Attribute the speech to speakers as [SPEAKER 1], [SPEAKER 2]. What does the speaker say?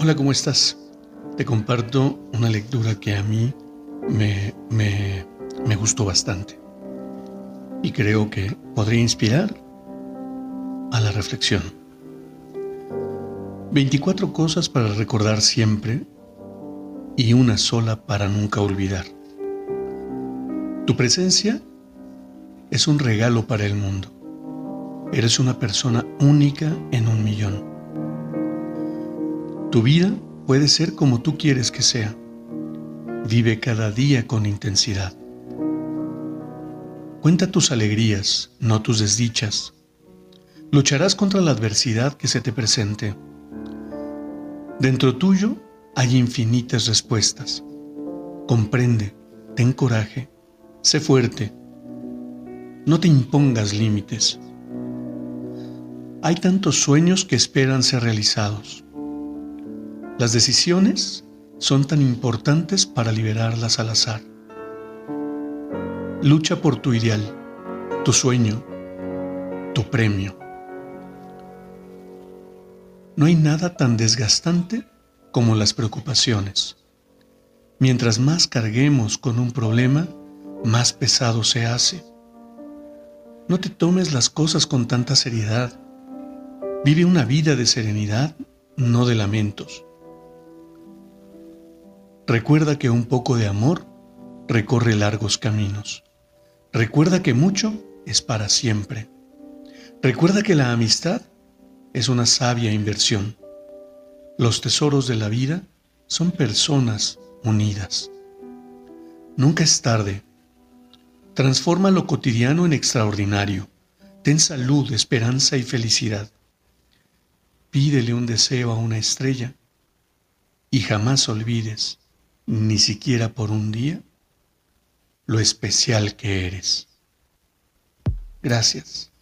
[SPEAKER 1] Hola, ¿cómo estás? Te comparto una lectura que a mí me, me, gustó bastante y creo que podría inspirar a la reflexión. 24 cosas para recordar siempre y una sola para nunca olvidar. Tu presencia es un regalo para el mundo. Eres una persona única en un millón. Tu vida puede ser como tú quieres que sea. Vive cada día con intensidad. Cuenta tus alegrías, no tus desdichas. Lucharás contra la adversidad que se te presente. Dentro tuyo hay infinitas respuestas. Comprende, ten coraje, sé fuerte. No te impongas límites. Hay tantos sueños que esperan ser realizados. Las decisiones son tan importantes para liberarlas al azar. Lucha por tu ideal, tu sueño, tu premio. No hay nada tan desgastante como las preocupaciones. Mientras más carguemos con un problema, más pesado se hace. No te tomes las cosas con tanta seriedad. Vive una vida de serenidad, no de lamentos. Recuerda que un poco de amor recorre largos caminos. Recuerda que mucho es para siempre. Recuerda que la amistad es una sabia inversión. Los tesoros de la vida son personas unidas. Nunca es tarde. Transforma lo cotidiano en extraordinario. Ten salud, esperanza y felicidad. Pídele un deseo a una estrella y jamás olvides ni siquiera por un día, lo especial que eres. Gracias.